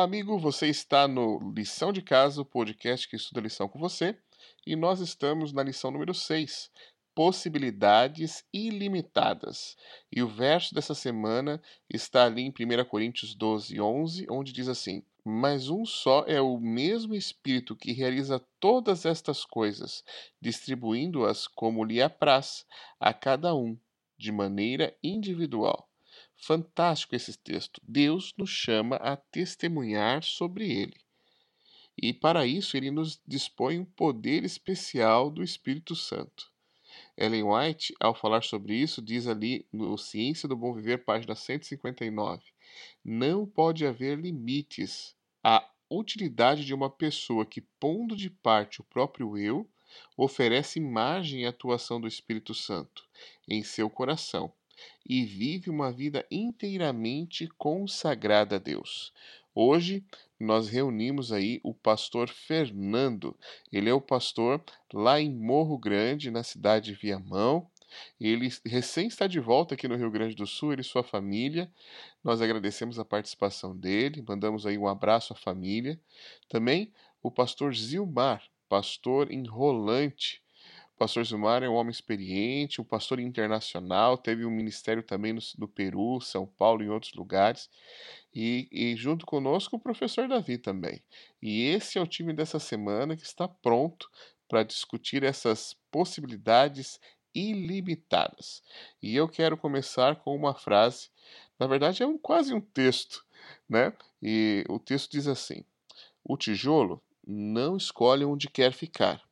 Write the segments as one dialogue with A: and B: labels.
A: Olá, amigo. Você está no Lição de Casa, o podcast que estuda lição com você. E nós estamos na lição número 6, Possibilidades Ilimitadas. E o verso dessa semana está ali em 1 Coríntios 12, 11, onde diz assim: Mas um só é o mesmo Espírito que realiza todas estas coisas, distribuindo-as como lhe apraz a cada um, de maneira individual. Fantástico esse texto. Deus nos chama a testemunhar sobre ele. E para isso ele nos dispõe um poder especial do Espírito Santo. Ellen White, ao falar sobre isso, diz ali no Ciência do Bom Viver, página 159: Não pode haver limites à utilidade de uma pessoa que, pondo de parte o próprio eu, oferece margem à atuação do Espírito Santo em seu coração e vive uma vida inteiramente consagrada a Deus. Hoje nós reunimos aí o pastor Fernando. Ele é o pastor lá em Morro Grande, na cidade de Viamão. Ele recém está de volta aqui no Rio Grande do Sul, ele e sua família. Nós agradecemos a participação dele, mandamos aí um abraço à família. Também o pastor Zilmar, pastor enrolante pastor Zumar é um homem experiente, um pastor internacional, teve um ministério também no, no Peru, São Paulo e em outros lugares. E, e, junto conosco o professor Davi também. E esse é o time dessa semana que está pronto para discutir essas possibilidades ilimitadas. E eu quero começar com uma frase, na verdade é um, quase um texto, né? E o texto diz assim: O tijolo não escolhe onde quer ficar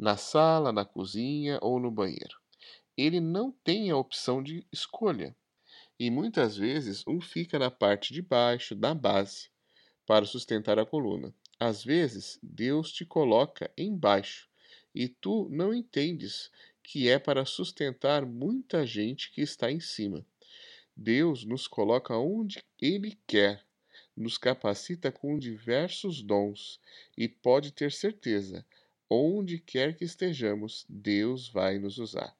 A: na sala, na cozinha ou no banheiro. Ele não tem a opção de escolha. E muitas vezes um fica na parte de baixo da base para sustentar a coluna. Às vezes Deus te coloca embaixo e tu não entendes que é para sustentar muita gente que está em cima. Deus nos coloca onde Ele quer, nos capacita com diversos dons e pode ter certeza, Onde quer que estejamos, Deus vai nos usar.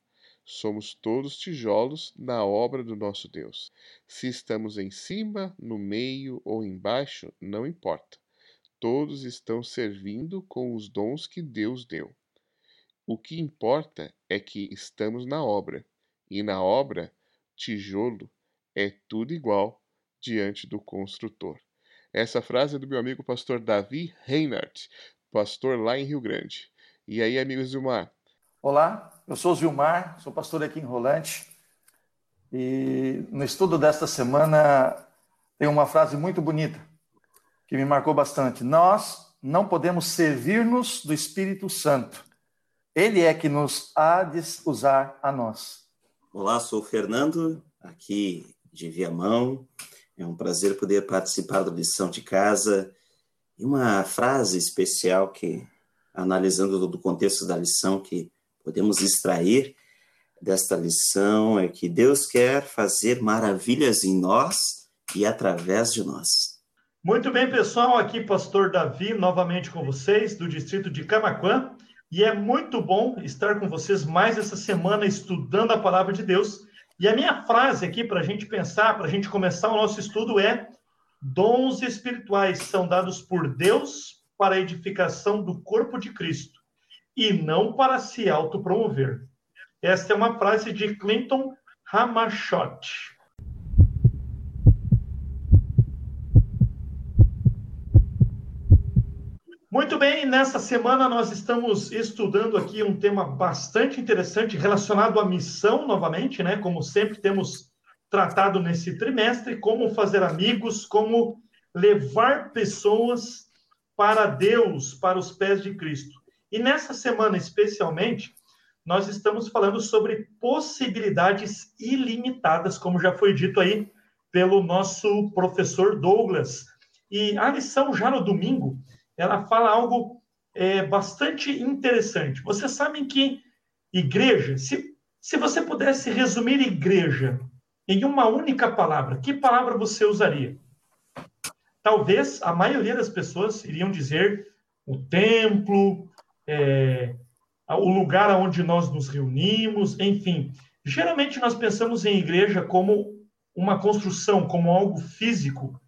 A: Somos todos tijolos na obra do nosso Deus. Se estamos em cima, no meio ou embaixo, não importa. Todos estão servindo com os dons que Deus deu. O que importa é que estamos na obra, e na obra, tijolo é tudo igual diante do construtor. Essa frase é do meu amigo pastor Davi Reinhardt, pastor lá em Rio Grande. E aí, amigo Zilmar?
B: Olá, eu sou o Zilmar, sou pastor aqui em Rolante. E no estudo desta semana tem uma frase muito bonita que me marcou bastante. Nós não podemos servir-nos do Espírito Santo. Ele é que nos há de usar a nós.
C: Olá, sou o Fernando, aqui de Viamão. É um prazer poder participar da lição de casa e uma frase especial que, analisando do contexto da lição, que podemos extrair desta lição é que Deus quer fazer maravilhas em nós e através de nós.
D: Muito bem, pessoal, aqui pastor Davi novamente com vocês do distrito de Camaquã, e é muito bom estar com vocês mais essa semana estudando a palavra de Deus. E a minha frase aqui para a gente pensar, para a gente começar o nosso estudo é Dons espirituais são dados por Deus para a edificação do corpo de Cristo e não para se autopromover. Esta é uma frase de Clinton Ramachot. Muito bem, nessa semana nós estamos estudando aqui um tema bastante interessante relacionado à missão, novamente, né? Como sempre temos tratado nesse trimestre, como fazer amigos, como levar pessoas para Deus, para os pés de Cristo. E nessa semana especialmente, nós estamos falando sobre possibilidades ilimitadas, como já foi dito aí pelo nosso professor Douglas. E a lição já no domingo, ela fala algo é, bastante interessante. Vocês sabem que igreja, se, se você pudesse resumir igreja em uma única palavra, que palavra você usaria? Talvez a maioria das pessoas iriam dizer o templo, é, o lugar onde nós nos reunimos, enfim. Geralmente nós pensamos em igreja como uma construção, como algo físico,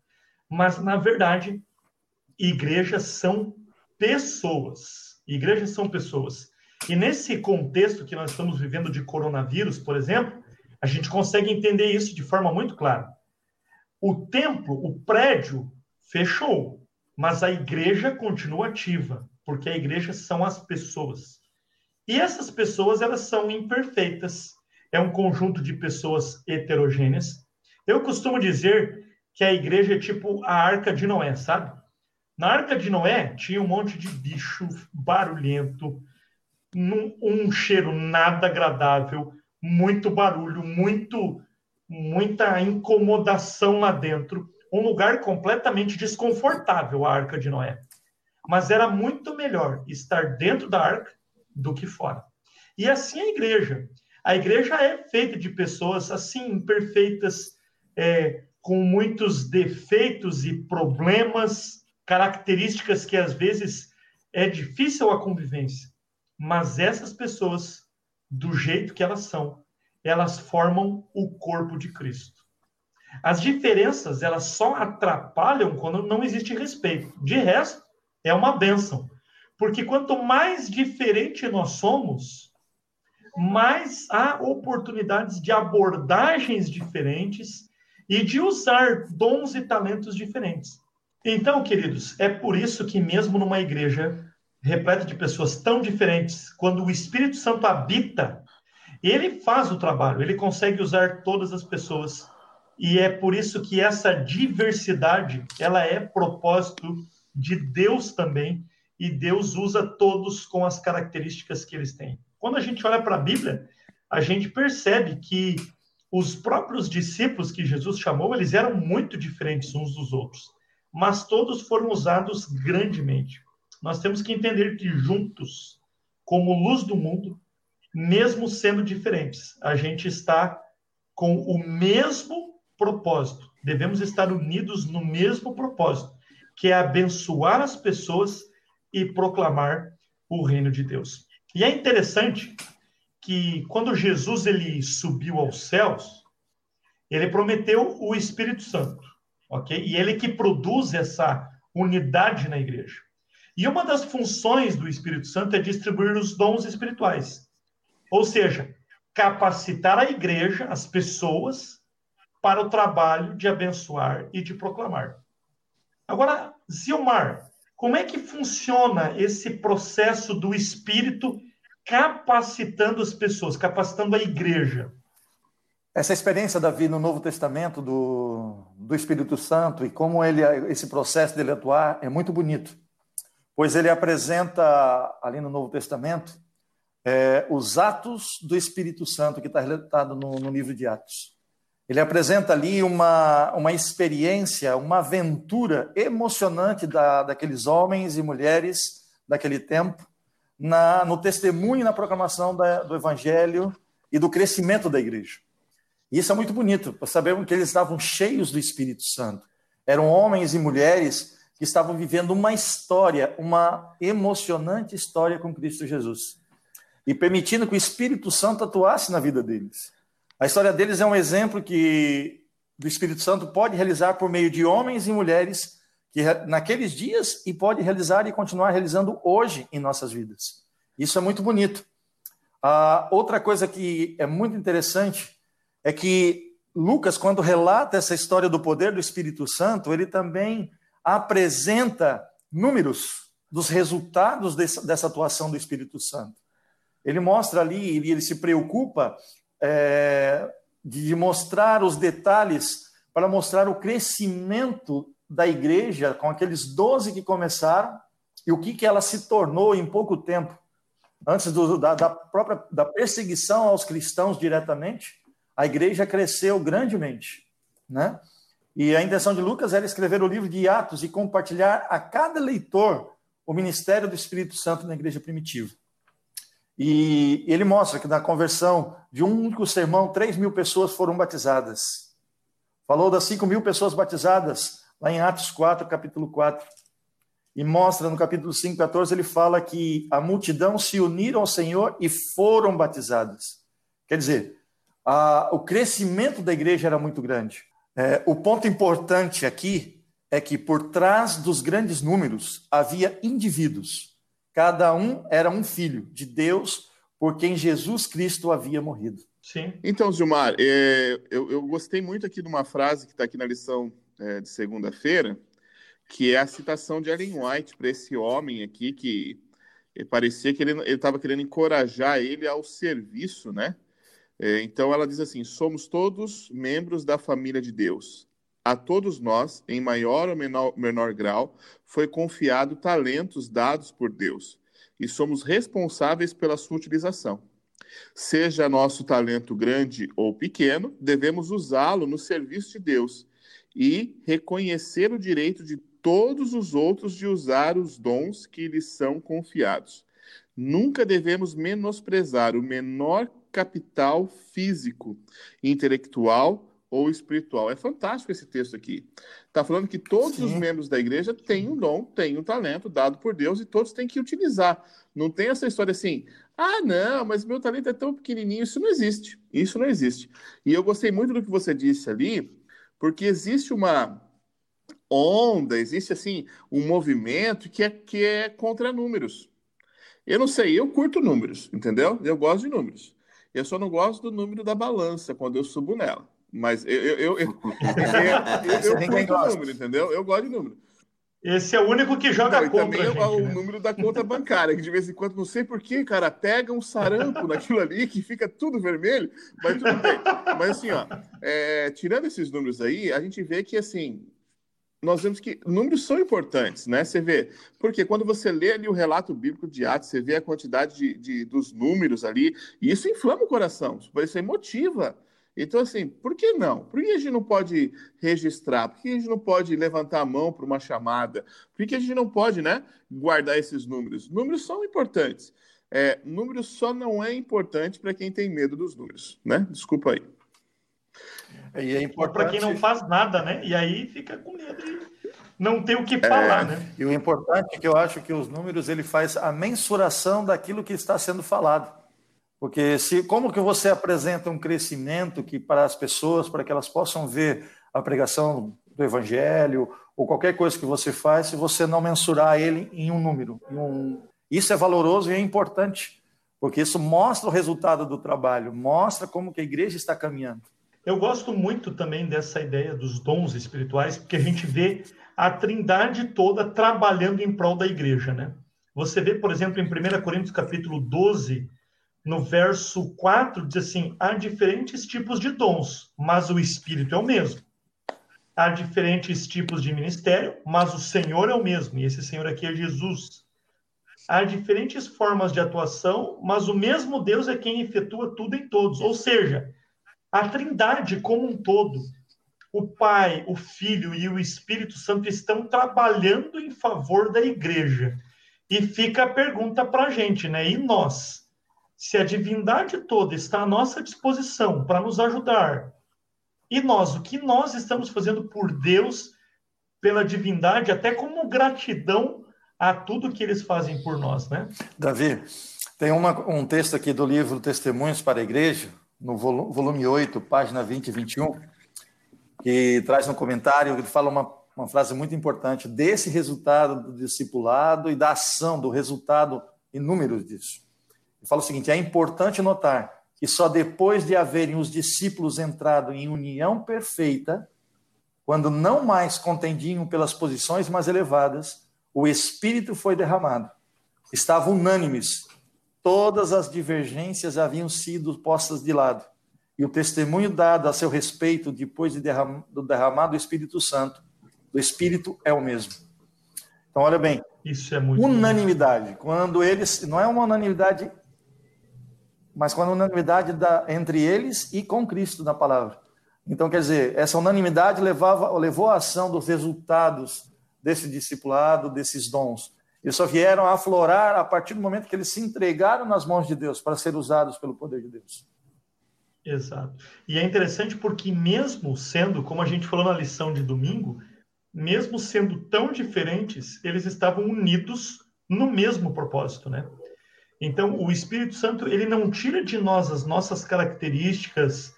D: Mas, na verdade, igrejas são pessoas. Igrejas são pessoas. E nesse contexto que nós estamos vivendo de coronavírus, por exemplo, a gente consegue entender isso de forma muito clara. O templo, o prédio, fechou, mas a igreja continua ativa, porque a igreja são as pessoas. E essas pessoas, elas são imperfeitas. É um conjunto de pessoas heterogêneas. Eu costumo dizer que a igreja é tipo a arca de Noé, sabe? Na arca de Noé tinha um monte de bicho barulhento, um cheiro nada agradável, muito barulho, muito muita incomodação lá dentro, um lugar completamente desconfortável a Arca de Noé. Mas era muito melhor estar dentro da arca do que fora. E assim a igreja. A igreja é feita de pessoas assim imperfeitas, é, com muitos defeitos e problemas, características que às vezes é difícil a convivência. Mas essas pessoas, do jeito que elas são, elas formam o corpo de Cristo. As diferenças, elas só atrapalham quando não existe respeito. De resto, é uma benção. Porque quanto mais diferente nós somos, mais há oportunidades de abordagens diferentes e de usar dons e talentos diferentes. Então, queridos, é por isso que mesmo numa igreja repleta de pessoas tão diferentes, quando o Espírito Santo habita, ele faz o trabalho, ele consegue usar todas as pessoas. E é por isso que essa diversidade, ela é propósito de Deus também, e Deus usa todos com as características que eles têm. Quando a gente olha para a Bíblia, a gente percebe que os próprios discípulos que Jesus chamou, eles eram muito diferentes uns dos outros, mas todos foram usados grandemente nós temos que entender que juntos, como luz do mundo, mesmo sendo diferentes, a gente está com o mesmo propósito. Devemos estar unidos no mesmo propósito, que é abençoar as pessoas e proclamar o reino de Deus. E é interessante que quando Jesus ele subiu aos céus, ele prometeu o Espírito Santo, ok? E ele que produz essa unidade na igreja. E uma das funções do Espírito Santo é distribuir os dons espirituais. Ou seja, capacitar a igreja, as pessoas, para o trabalho de abençoar e de proclamar. Agora, Zilmar, como é que funciona esse processo do Espírito capacitando as pessoas, capacitando a igreja?
B: Essa experiência, Davi, no Novo Testamento do, do Espírito Santo e como ele, esse processo dele atuar é muito bonito pois ele apresenta ali no Novo Testamento é, os atos do Espírito Santo, que está relatado no, no, livro de Atos. Ele apresenta ali uma, uma experiência, uma aventura emocionante da, daqueles homens e mulheres daquele tempo, na, no testemunho e na proclamação da, do Evangelho e do crescimento da igreja. E isso é muito bonito, sabemos que eles estavam cheios do Espírito Santo. Eram homens e mulheres que estavam vivendo uma história, uma emocionante história com Cristo Jesus. E permitindo que o Espírito Santo atuasse na vida deles. A história deles é um exemplo que do Espírito Santo pode realizar por meio de homens e mulheres que naqueles dias e pode realizar e continuar realizando hoje em nossas vidas. Isso é muito bonito. Outra coisa que é muito interessante é que Lucas, quando relata essa história do poder do Espírito Santo, ele também apresenta números dos resultados dessa, dessa atuação do Espírito Santo. Ele mostra ali, ele, ele se preocupa é, de mostrar os detalhes para mostrar o crescimento da igreja com aqueles doze que começaram e o que, que ela se tornou em pouco tempo. Antes do, da, da própria da perseguição aos cristãos diretamente, a igreja cresceu grandemente, né? E a intenção de Lucas era escrever o livro de Atos e compartilhar a cada leitor o ministério do Espírito Santo na igreja primitiva. E ele mostra que na conversão de um único sermão, 3 mil pessoas foram batizadas. Falou das 5 mil pessoas batizadas, lá em Atos 4, capítulo 4. E mostra no capítulo 5, 14, ele fala que a multidão se uniram ao Senhor e foram batizadas. Quer dizer, a, o crescimento da igreja era muito grande. É, o ponto importante aqui é que por trás dos grandes números havia indivíduos. Cada um era um filho de Deus por quem Jesus Cristo havia morrido.
E: Sim. Então, Gilmar, é, eu, eu, gostei muito aqui de uma frase que está aqui na lição é, de segunda-feira, que é a citação de Ellen White para esse homem aqui que parecia que ele estava querendo encorajar ele ao serviço, né? É, então ela diz assim: somos todos membros da família de Deus. A todos nós, em maior ou menor, menor grau, foi confiado talentos dados por Deus e somos responsáveis pela sua utilização. Seja nosso talento grande ou pequeno, devemos usá-lo no serviço de Deus e reconhecer o direito de todos os outros de usar os dons que lhes são confiados. Nunca devemos menosprezar o menor capital físico, intelectual ou espiritual. É fantástico esse texto aqui. Está falando que todos Sim. os membros da igreja têm um dom, têm um talento dado por Deus e todos têm que utilizar. Não tem essa história assim, ah, não, mas meu talento é tão pequenininho. Isso não existe. Isso não existe. E eu gostei muito do que você disse ali, porque existe uma onda, existe assim um movimento que é, que é contra números. Eu não sei, eu curto números, entendeu? Eu gosto de números. Eu só não gosto do número da balança quando eu subo nela. Mas eu, eu, eu, eu, eu, eu gosto número, entendeu? Eu gosto de número.
D: Esse é o único que joga não, contra.
E: também
D: gente, é
E: o né? número da conta bancária, que de vez em quando, não sei porquê, cara, pega um sarampo naquilo ali que fica tudo vermelho, mas tudo bem. Mas assim, ó, é, tirando esses números aí, a gente vê que assim. Nós vemos que números são importantes, né? Você vê, porque quando você lê ali o relato bíblico de Atos, você vê a quantidade de, de dos números ali, e isso inflama o coração, isso motiva então, assim, por que não? Por que a gente não pode registrar? Por que a gente não pode levantar a mão para uma chamada? Por que a gente não pode, né, guardar esses números? Números são importantes. É, números só não é importante para quem tem medo dos números, né? Desculpa aí.
D: E é importante para quem não faz nada, né? E aí fica com medo de não ter o que falar, é... né?
B: E o importante é que eu acho que os números ele faz a mensuração daquilo que está sendo falado. Porque se como que você apresenta um crescimento que para as pessoas, para que elas possam ver a pregação do evangelho ou qualquer coisa que você faz, se você não mensurar ele em um número, em um... isso é valoroso e é importante, porque isso mostra o resultado do trabalho, mostra como que a igreja está caminhando.
D: Eu gosto muito também dessa ideia dos dons espirituais, porque a gente vê a Trindade toda trabalhando em prol da igreja, né? Você vê, por exemplo, em 1 Coríntios capítulo 12, no verso 4, diz assim: há diferentes tipos de dons, mas o Espírito é o mesmo. Há diferentes tipos de ministério, mas o Senhor é o mesmo, e esse Senhor aqui é Jesus. Há diferentes formas de atuação, mas o mesmo Deus é quem efetua tudo em todos. Ou seja, a Trindade como um todo, o Pai, o Filho e o Espírito Santo estão trabalhando em favor da igreja. E fica a pergunta para a gente, né? E nós? se a divindade toda está à nossa disposição para nos ajudar, e nós, o que nós estamos fazendo por Deus, pela divindade, até como gratidão a tudo que eles fazem por nós, né?
B: Davi, tem uma, um texto aqui do livro Testemunhos para a Igreja, no volume 8, página 20 e 21, que traz um comentário, ele fala uma, uma frase muito importante, desse resultado do discipulado e da ação, do resultado inúmeros disso. Ele fala o seguinte: é importante notar que só depois de haverem os discípulos entrado em união perfeita, quando não mais contendiam pelas posições mais elevadas, o Espírito foi derramado. Estavam unânimes, todas as divergências haviam sido postas de lado, e o testemunho dado a seu respeito depois de derram do derramado do Espírito Santo, do Espírito é o mesmo. Então, olha bem,
D: isso é muito
B: unanimidade. Quando eles não é uma unanimidade mas com a unanimidade da, entre eles e com Cristo na palavra. Então, quer dizer, essa unanimidade levava, levou a ação dos resultados desse discipulado, desses dons. Eles só vieram a aflorar a partir do momento que eles se entregaram nas mãos de Deus para ser usados pelo poder de Deus.
D: Exato. E é interessante porque, mesmo sendo, como a gente falou na lição de domingo, mesmo sendo tão diferentes, eles estavam unidos no mesmo propósito, né? Então, o Espírito Santo, ele não tira de nós as nossas características,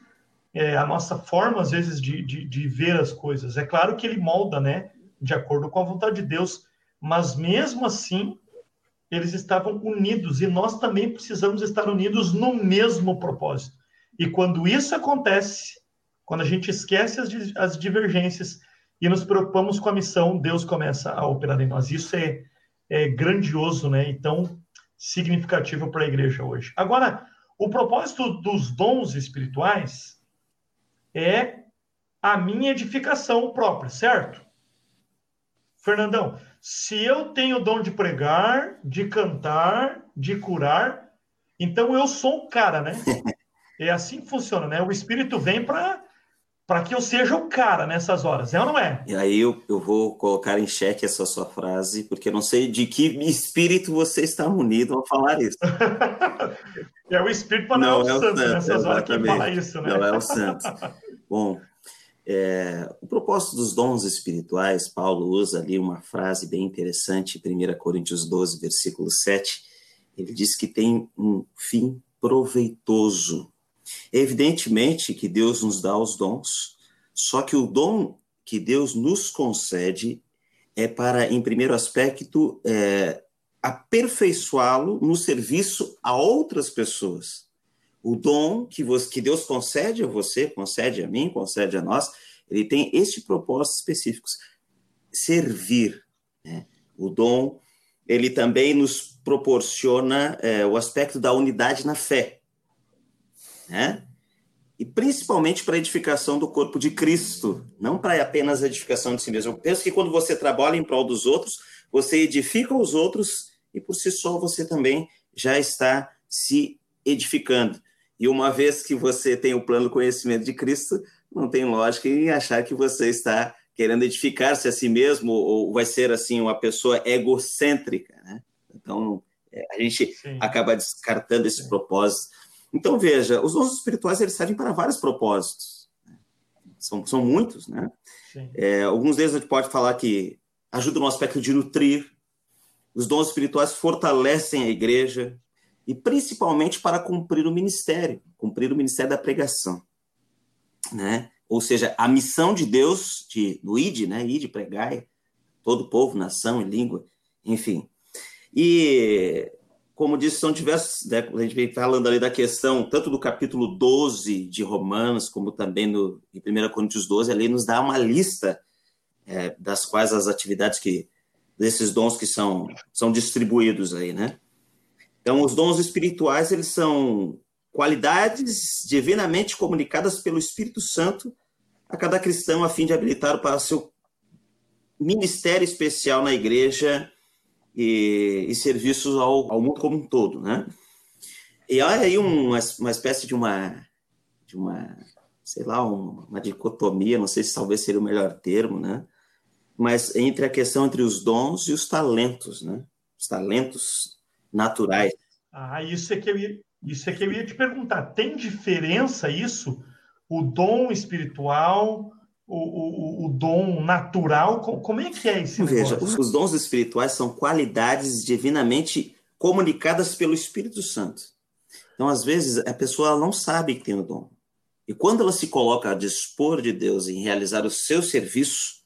D: é, a nossa forma, às vezes, de, de, de, ver as coisas. É claro que ele molda, né? de acordo com a vontade de Deus, mas mesmo assim eles estavam unidos e nós também precisamos estar unidos no mesmo propósito. E quando isso acontece, quando a gente esquece as, as divergências e nos preocupamos com a missão, Deus começa a operar em nós. Isso é, é grandioso, né? E tão significativo para a igreja hoje. Agora, o propósito dos dons espirituais é a minha edificação própria, certo? Fernandão, se eu tenho o dom de pregar, de cantar, de curar, então eu sou um cara, né? É assim que funciona, né? O Espírito vem para para que eu seja o cara nessas horas, é ou não é?
C: E aí eu, eu vou colocar em xeque essa sua frase, porque eu não sei de que espírito você está unido ao falar isso.
D: é o espírito para não, não é o santo, santo nessas horas que fala isso, né?
C: Não é o santo. Bom, é, o propósito dos dons espirituais, Paulo usa ali uma frase bem interessante, 1 Coríntios 12, versículo 7. Ele diz que tem um fim proveitoso. Evidentemente que Deus nos dá os dons, só que o dom que Deus nos concede é para, em primeiro aspecto, é, aperfeiçoá-lo no serviço a outras pessoas o dom que, você, que Deus concede a você, concede a mim, concede a nós, ele tem este propósito específico: servir. Né? O dom, ele também nos proporciona é, o aspecto da unidade na fé, né? E principalmente para a edificação do corpo de Cristo, não para apenas a edificação de si mesmo. Eu penso que quando você trabalha em prol dos outros, você edifica os outros e por si só você também já está se edificando. E uma vez que você tem o plano conhecimento de Cristo, não tem lógica em achar que você está querendo edificar-se a si mesmo ou vai ser assim uma pessoa egocêntrica, né? Então é, a gente Sim. acaba descartando esse propósito. Então veja, os dons espirituais eles servem para vários propósitos. Né? São, são muitos, né? É, alguns deles a gente pode falar que ajudam no aspecto de nutrir. Os dons espirituais fortalecem a igreja, e principalmente para cumprir o ministério, cumprir o ministério da pregação, né? Ou seja, a missão de Deus de no id, né? Ide pregai todo povo, nação e língua, enfim. E como disse, são diversos, né, a gente vem falando ali da questão tanto do capítulo 12 de Romanos, como também no, em 1 Coríntios 12, ali nos dá uma lista é, das quais as atividades que, desses dons que são, são distribuídos aí, né? Então, os dons espirituais, eles são qualidades divinamente comunicadas pelo Espírito Santo a cada cristão a fim de habilitar para seu ministério especial na igreja e, e serviços ao, ao, mundo como um todo, né? E olha aí uma, uma espécie de uma, de uma, sei lá, uma, uma dicotomia, não sei se talvez seria o melhor termo, né? Mas entre a questão entre os dons e os talentos, né? Os talentos naturais.
D: Ah, isso é que eu ia, isso é que eu ia te perguntar. Tem diferença isso? O dom espiritual, o, o, o dom natural? Como é que é esse
C: Veja, os, os dons espirituais são qualidades divinamente comunicadas pelo Espírito Santo. Então, às vezes, a pessoa não sabe que tem o dom. E quando ela se coloca a dispor de Deus em realizar o seu serviço,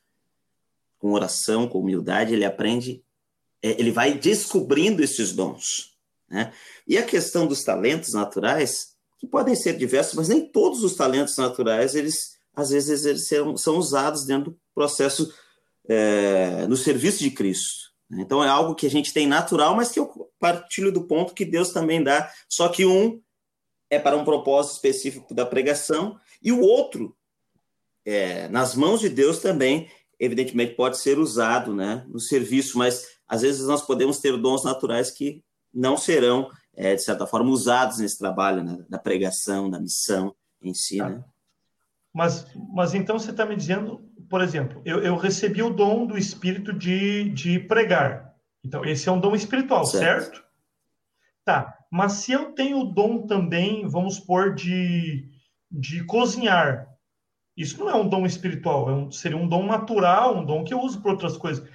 C: com oração, com humildade, ele aprende é, ele vai descobrindo esses dons. Né? E a questão dos talentos naturais, que podem ser diversos, mas nem todos os talentos naturais, eles às vezes eles são, são usados dentro do processo é, no serviço de Cristo. Né? Então é algo que a gente tem natural, mas que eu partilho do ponto que Deus também dá. Só que um é para um propósito específico da pregação e o outro, é, nas mãos de Deus também, evidentemente pode ser usado, né, no serviço. Mas às vezes nós podemos ter dons naturais que não serão, é, de certa forma, usados nesse trabalho né, da pregação, da missão em si. Tá. Né?
D: Mas, mas então você está me dizendo, por exemplo, eu, eu, recebi o dom do Espírito de, de pregar. Então, esse é um dom espiritual, certo. certo? Tá, mas se eu tenho o dom também, vamos supor, de, de cozinhar, isso não é um dom espiritual, é um, seria um dom natural, um dom que eu uso para outras coisas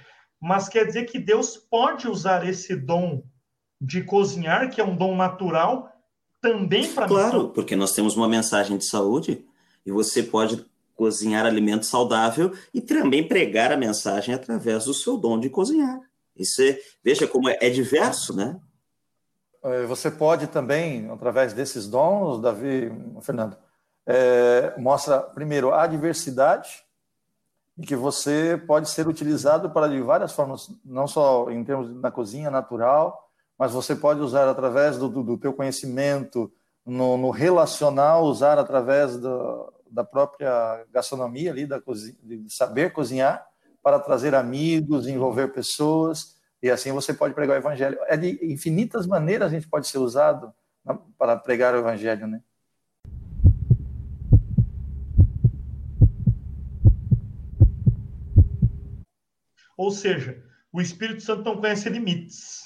D: mas quer dizer que Deus pode usar esse dom de cozinhar, que é um dom natural, também para
C: Claro, missão. porque nós temos uma mensagem de saúde e você pode cozinhar alimento saudável e também pregar a mensagem através do seu dom de cozinhar. Isso é, veja como é, é diverso, né?
B: É, você pode também, através desses dons, Davi, Fernando, é, mostra primeiro a diversidade e que você pode ser utilizado para de várias formas, não só em termos na cozinha natural, mas você pode usar através do, do, do teu conhecimento no, no, relacional, usar através do, da própria gastronomia ali, da cozinha, de saber cozinhar, para trazer amigos, envolver pessoas, e assim você pode pregar o evangelho. É de infinitas maneiras a gente pode ser usado para pregar o evangelho, né?
D: Ou seja, o Espírito Santo não conhece limites,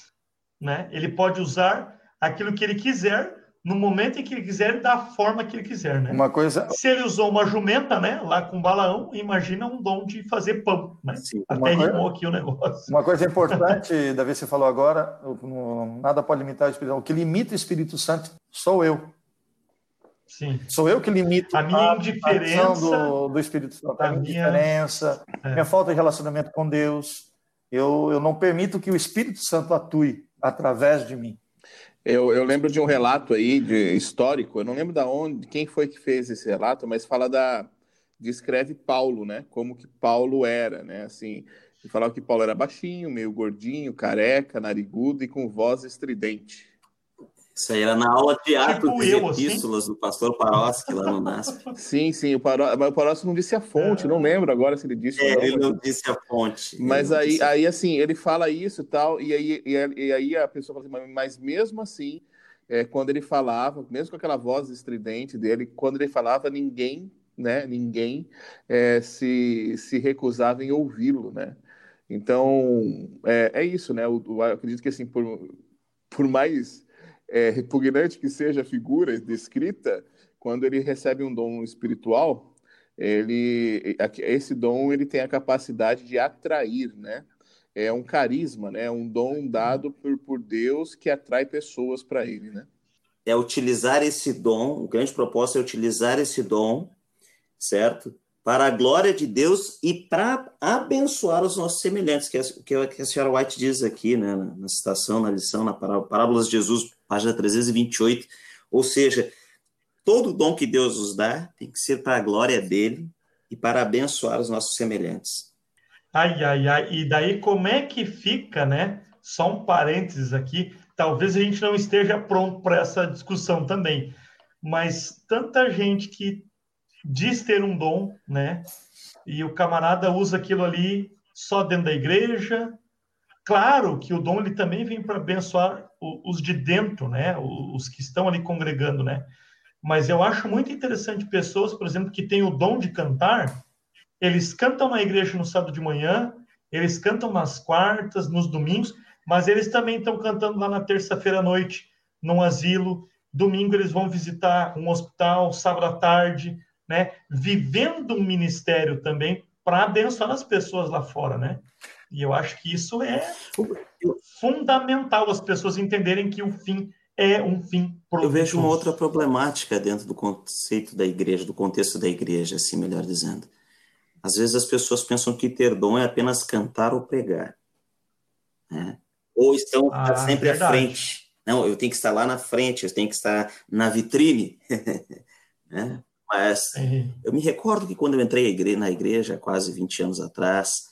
D: né? Ele pode usar aquilo que ele quiser no momento em que ele quiser e da forma que ele quiser, né?
B: Uma coisa...
D: Se ele usou uma jumenta, né, lá com Balaão, imagina um dom de fazer pão, né? Sim, Até rimou coisa... aqui o negócio.
B: Uma coisa importante, Davi, você falou agora, nada pode limitar o Espírito Santo. O que limita o Espírito Santo sou eu.
D: Sim.
B: Sou eu que limito
D: a minha indiferença
B: do, do Espírito Santo, a, a minha indiferença, é. minha falta de relacionamento com Deus. Eu, eu não permito que o Espírito Santo atue através de mim.
E: Eu, eu, lembro de um relato aí de histórico, eu não lembro da onde, quem foi que fez esse relato, mas fala da descreve Paulo, né? Como que Paulo era, né? Assim, ele falava que Paulo era baixinho, meio gordinho, careca, narigudo e com voz estridente.
C: Isso aí era na aula de Atos tipo e? Epístolas assim? do pastor Paroski lá no NASP.
E: Sim, sim, o Paró... mas o Paroski não disse a fonte, é. não lembro agora se ele disse.
C: É, não, ele não disse a fonte.
E: Mas aí, disse... aí, assim, ele fala isso e tal, e aí, e, e aí a pessoa fala assim, mas mesmo assim, é, quando ele falava, mesmo com aquela voz estridente dele, quando ele falava, ninguém, né, ninguém é, se, se recusava em ouvi-lo, né? Então, é, é isso, né? Eu, eu acredito que, assim, por, por mais é, repugnante que seja a figura descrita, quando ele recebe um dom espiritual, ele esse dom ele tem a capacidade de atrair, né? É um carisma, né? É um dom dado por, por Deus que atrai pessoas para ele, né?
C: É utilizar esse dom, o grande propósito é utilizar esse dom, certo? Para a glória de Deus e para abençoar os nossos semelhantes, que é, que é o que a senhora White diz aqui, né, na citação, na lição, na parábola de Jesus, página 328. Ou seja, todo dom que Deus nos dá tem que ser para a glória dele e para abençoar os nossos semelhantes.
D: Ai, ai, ai. E daí como é que fica, né? Só um parênteses aqui. Talvez a gente não esteja pronto para essa discussão também. Mas tanta gente que diz ter um dom, né? E o camarada usa aquilo ali só dentro da igreja, Claro que o dom ele também vem para abençoar os de dentro, né? Os que estão ali congregando, né? Mas eu acho muito interessante pessoas, por exemplo, que têm o dom de cantar, eles cantam na igreja no sábado de manhã, eles cantam nas quartas, nos domingos, mas eles também estão cantando lá na terça-feira à noite, num asilo. Domingo eles vão visitar um hospital, sábado à tarde, né? Vivendo um ministério também para abençoar as pessoas lá fora, né? E eu acho que isso é fundamental as pessoas entenderem que o fim é um fim
C: proveitoso. Eu vejo uma outra problemática dentro do conceito da igreja, do contexto da igreja, assim melhor dizendo. Às vezes as pessoas pensam que ter dom é apenas cantar ou pregar. Né? Ou estão ah, sempre verdade. à frente. Não, eu tenho que estar lá na frente, eu tenho que estar na vitrine. né? Mas uhum. eu me recordo que quando eu entrei na igreja, quase 20 anos atrás,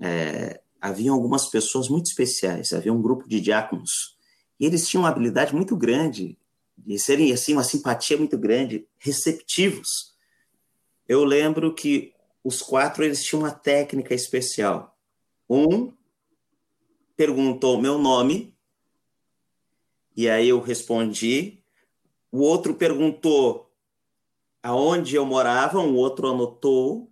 C: é, haviam algumas pessoas muito especiais, havia um grupo de diáconos, e eles tinham uma habilidade muito grande de serem assim uma simpatia muito grande, receptivos. Eu lembro que os quatro eles tinham uma técnica especial. Um perguntou meu nome e aí eu respondi. O outro perguntou aonde eu morava, um outro anotou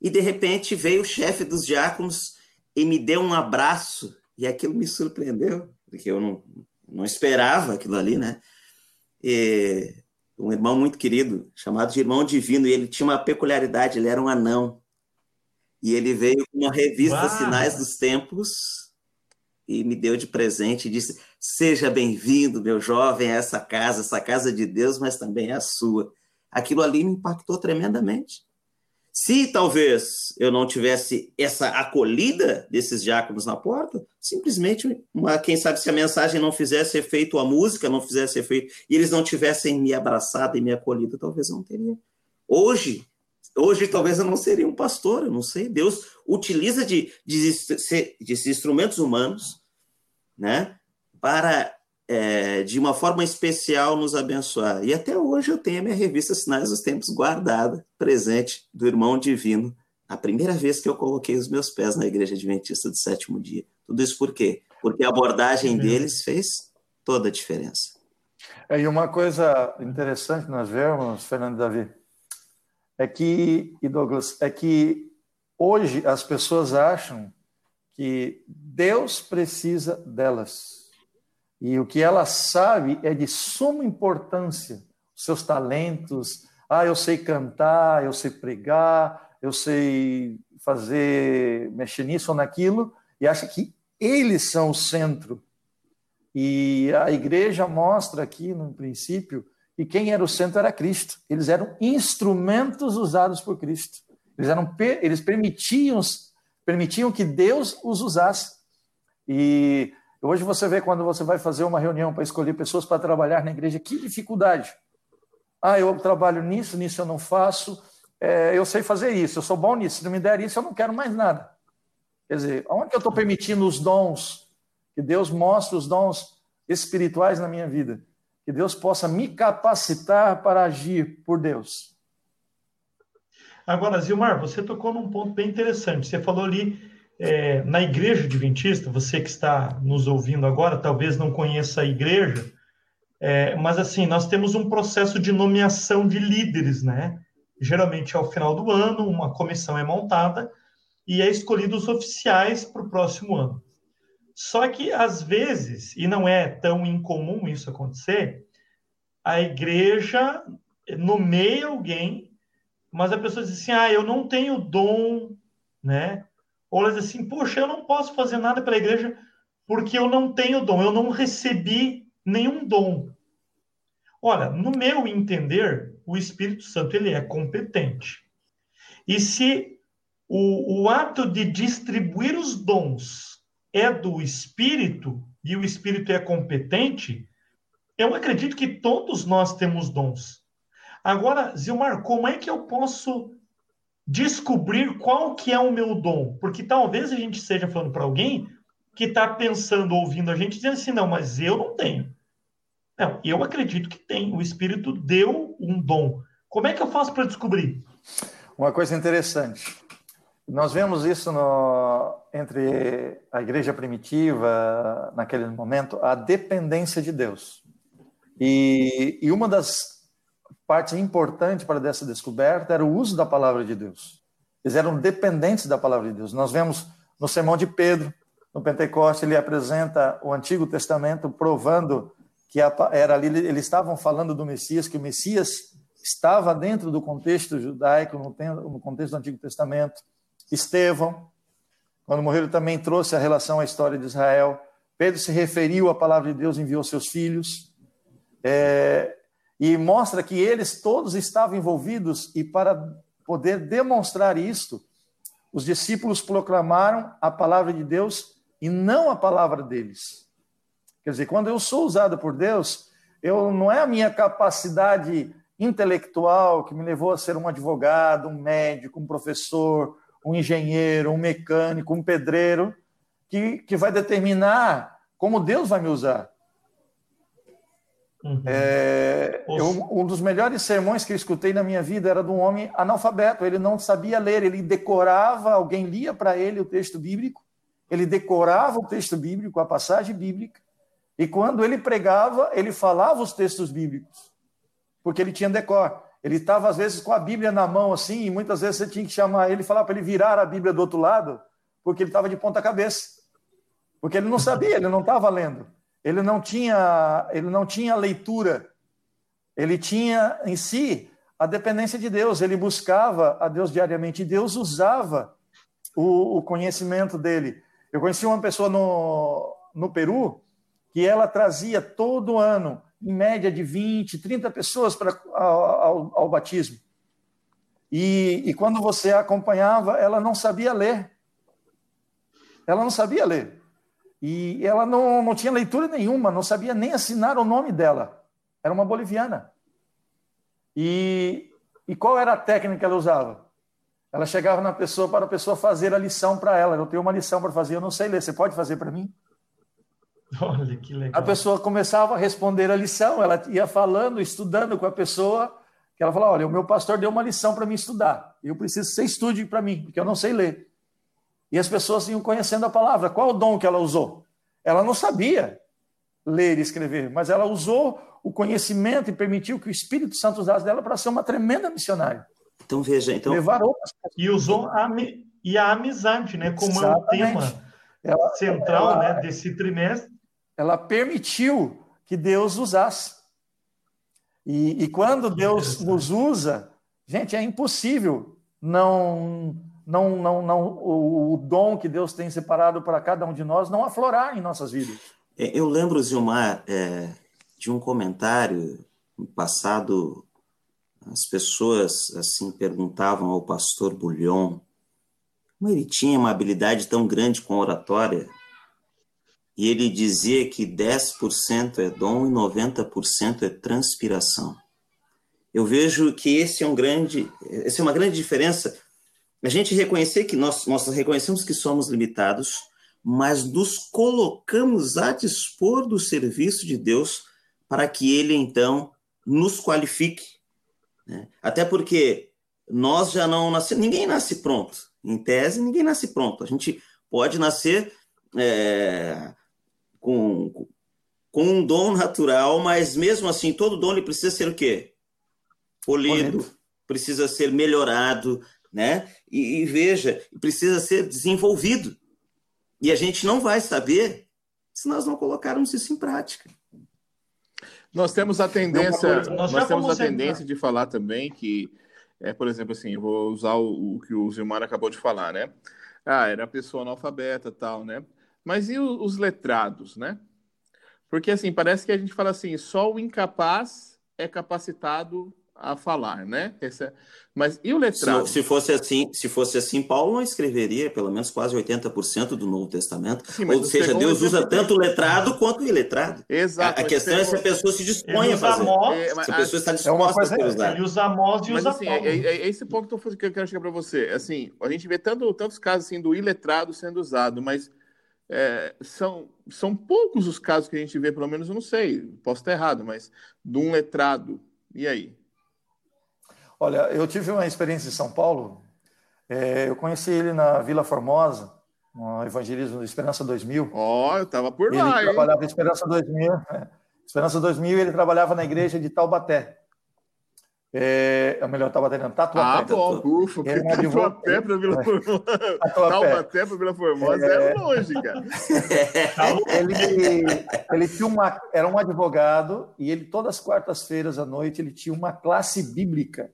C: e de repente veio o chefe dos diáconos e me deu um abraço, e aquilo me surpreendeu, porque eu não, não esperava aquilo ali, né? E um irmão muito querido, chamado de irmão divino, e ele tinha uma peculiaridade, ele era um anão. E ele veio com uma revista Uau. Sinais dos Tempos e me deu de presente e disse: Seja bem-vindo, meu jovem, a essa casa, essa casa de Deus, mas também é a sua. aquilo ali me impactou tremendamente. Se talvez eu não tivesse essa acolhida desses diáconos na porta, simplesmente, uma, quem sabe se a mensagem não fizesse efeito, a música não fizesse efeito, e eles não tivessem me abraçado e me acolhido, talvez eu não teria. Hoje, hoje talvez eu não seria um pastor, eu não sei. Deus utiliza de, de, de instrumentos humanos, né, para é, de uma forma especial nos abençoar. E até hoje eu tenho a minha revista Sinais dos Tempos guardada, presente do irmão divino, a primeira vez que eu coloquei os meus pés na igreja adventista do sétimo dia. Tudo isso por quê? Porque a abordagem deles fez toda a diferença.
B: É, e uma coisa interessante nós vemos, Fernando Davi, é que, e Douglas, é que hoje as pessoas acham que Deus precisa delas. E o que ela sabe é de suma importância, seus talentos. Ah, eu sei cantar, eu sei pregar, eu sei fazer, mexer nisso ou naquilo, e acha que eles são o centro. E a igreja mostra aqui, no princípio, que quem era o centro era Cristo. Eles eram instrumentos usados por Cristo. Eles, eram, eles permitiam, permitiam que Deus os usasse. E Hoje você vê quando você vai fazer uma reunião para escolher pessoas para trabalhar na igreja, que dificuldade. Ah, eu trabalho nisso, nisso eu não faço, é, eu sei fazer isso, eu sou bom nisso, se não me der isso, eu não quero mais nada. Quer dizer, onde eu estou permitindo os dons, que Deus mostre os dons espirituais na minha vida, que Deus possa me capacitar para agir por Deus.
D: Agora, Zilmar, você tocou num ponto bem interessante. Você falou ali é, na igreja adventista, você que está nos ouvindo agora, talvez não conheça a igreja, é, mas assim, nós temos um processo de nomeação de líderes, né? Geralmente ao final do ano, uma comissão é montada e é escolhido os oficiais para o próximo ano. Só que, às vezes, e não é tão incomum isso acontecer, a igreja nomeia alguém, mas a pessoa diz assim: ah, eu não tenho dom, né? Ou elas dizem assim, poxa, eu não posso fazer nada pela igreja porque eu não tenho dom, eu não recebi nenhum dom. Olha, no meu entender, o Espírito Santo ele é competente. E se o, o ato de distribuir os dons é do Espírito, e o Espírito é competente, eu acredito que todos nós temos dons. Agora, Zilmar, como é que eu posso descobrir qual que é o meu dom, porque talvez a gente esteja falando para alguém que está pensando, ouvindo a gente, dizendo assim, não, mas eu não tenho. Não, eu acredito que tem. O Espírito deu um dom. Como é que eu faço para descobrir?
B: Uma coisa interessante. Nós vemos isso no, entre a igreja primitiva, naquele momento, a dependência de Deus. E, e uma das parte importante para dessa descoberta era o uso da palavra de Deus. Eles eram dependentes da palavra de Deus. Nós vemos no sermão de Pedro, no Pentecoste, ele apresenta o Antigo Testamento provando que era ali eles estavam falando do Messias, que o Messias estava dentro do contexto judaico, no contexto do Antigo Testamento. Estevão, quando morreu, também trouxe a relação à história de Israel. Pedro se referiu à palavra de Deus, enviou seus filhos. É, e mostra que eles todos estavam envolvidos, e para poder demonstrar isto, os discípulos proclamaram a palavra de Deus e não a palavra deles. Quer dizer, quando eu sou usado por Deus, eu não é a minha capacidade intelectual que me levou a ser um advogado, um médico, um professor, um engenheiro, um mecânico, um pedreiro, que, que vai determinar como Deus vai me usar. Uhum. É, eu, um dos melhores sermões que eu escutei na minha vida era de um homem analfabeto. Ele não sabia ler, ele decorava, alguém lia para ele o texto bíblico, ele decorava o texto bíblico, a passagem bíblica, e quando ele pregava, ele falava os textos bíblicos, porque ele tinha decor. Ele estava, às vezes, com a Bíblia na mão, assim, e muitas vezes você tinha que chamar ele e falar para ele virar a Bíblia do outro lado, porque ele estava de ponta cabeça. Porque ele não sabia, ele não estava lendo ele não tinha, ele não tinha leitura, ele tinha em si a dependência de Deus, ele buscava a Deus diariamente, e Deus usava o, o conhecimento dele. Eu conheci uma pessoa no, no Peru que ela trazia todo ano em média de 20, 30 pessoas para ao, ao, batismo. E, e quando você a acompanhava, ela não sabia ler. Ela não sabia ler. E ela não, não tinha leitura nenhuma, não sabia nem assinar o nome dela. Era uma boliviana. E, e qual era a técnica que ela usava? Ela chegava na pessoa para a pessoa fazer a lição para ela. Eu tenho uma lição para fazer, eu não sei ler. Você pode fazer para mim?
D: Olha que legal.
B: A pessoa começava a responder a lição, ela ia falando, estudando com a pessoa, que ela falava: Olha, o meu pastor deu uma lição para mim estudar, eu preciso que você estude para mim, porque eu não sei ler. E as pessoas iam conhecendo a palavra. Qual o dom que ela usou? Ela não sabia ler e escrever, mas ela usou o conhecimento e permitiu que o Espírito Santo usasse dela para ser uma tremenda missionária.
C: Então veja, então
B: levar outras
D: e usou a e a amizade, né, como Exatamente. é o tema ela, central, ela, né, desse trimestre
B: ela permitiu que Deus usasse. E, e quando Deus nos usa, gente, é impossível não, não, não, não o, o dom que Deus tem separado para cada um de nós não aflorar em nossas vidas.
C: É, eu lembro, Zilmar, é, de um comentário passado, as pessoas assim perguntavam ao pastor Bulhon como ele tinha uma habilidade tão grande com oratória e ele dizia que 10% é dom e 90% é transpiração. Eu vejo que esse é um grande, essa é uma grande diferença. A gente reconhecer que nós, nós reconhecemos que somos limitados, mas nos colocamos a dispor do serviço de Deus para que Ele então nos qualifique. Né? Até porque nós já não nascemos, ninguém nasce pronto. Em tese, ninguém nasce pronto. A gente pode nascer é, com, com um dom natural, mas mesmo assim, todo dom ele precisa ser o quê? Polido, Correto. precisa ser melhorado, né? E, e veja, precisa ser desenvolvido. E a gente não vai saber se nós não colocarmos isso em prática.
E: Nós temos a tendência, nós, nós temos a tendência de falar também que, é, por exemplo, assim, eu vou usar o, o que o Zilmar acabou de falar, né? Ah, era pessoa analfabeta, tal, né? Mas e os letrados, né? Porque assim, parece que a gente fala assim, só o incapaz é capacitado a falar, né? Essa... Mas e o letrado?
C: Se, se, fosse assim, se fosse assim, Paulo não escreveria pelo menos quase 80% do Novo Testamento. Sim, Ou seja, Deus usa tanto o letrado quanto o iletrado.
E: Exato.
C: A, a questão é se a pessoa se dispõe a fazer. É, se a pessoa está disposta é uma coisa, a usar.
D: Ele usa Amós e
E: mas,
D: usa
E: assim, é, é, é, esse ponto que eu quero chegar para você. Assim, a gente vê tanto, tantos casos assim do iletrado sendo usado, mas é, são, são poucos os casos que a gente vê, pelo menos eu não sei, posso estar errado, mas de um letrado. E aí?
B: Olha, eu tive uma experiência em São Paulo. É, eu conheci ele na Vila Formosa, no Evangelismo Esperança 2000.
E: Ó, oh, eu estava por
B: lá,
E: Ele
B: hein? trabalhava em Esperança 2000. É. Esperança 2000 ele trabalhava na igreja de Taubaté. É, é melhor, estava tentando Tatuapé.
E: Ah, bom, ufa, porque Tatuapé para Vila Formosa. Taubaté para Vila Formosa é, é longe, cara.
B: ele, ele tinha uma, era um advogado e ele, todas as quartas-feiras à noite, ele tinha uma classe bíblica.